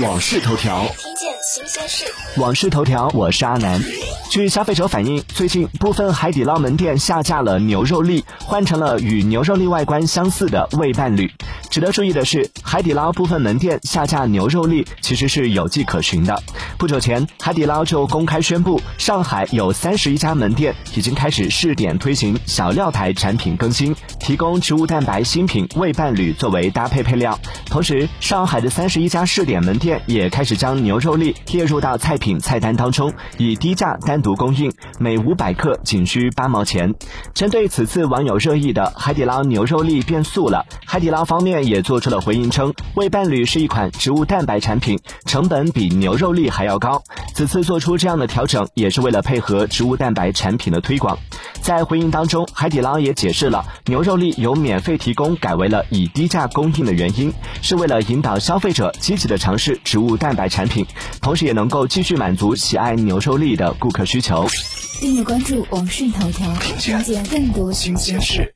网事头条，听见新鲜事。网事头条，我是阿南。据消费者反映，最近部分海底捞门店下架了牛肉粒，换成了与牛肉粒外观相似的味伴侣。值得注意的是，海底捞部分门店下架牛肉粒其实是有迹可循的。不久前，海底捞就公开宣布，上海有三十一家门店已经开始试点推行小料台产品更新，提供植物蛋白新品味伴侣作为搭配配料。同时，上海的三十一家试点门店也开始将牛肉粒列入到菜品菜单当中，以低价单独供应，每五百克仅需八毛钱。针对此次网友热议的海底捞牛肉粒变素了，海底捞方面也做出了回应，称味伴侣是一款植物蛋白产品，成本比牛肉粒还要高。此次做出这样的调整，也是为了配合植物蛋白产品的推广。在回应当中，海底捞也解释了牛肉粒由免费提供改为了以低价供应的原因，是为了引导消费者积极的尝试植物蛋白产品，同时也能够继续满足喜爱牛肉粒的顾客需求。订阅关注网讯头条，听见更多新鲜事。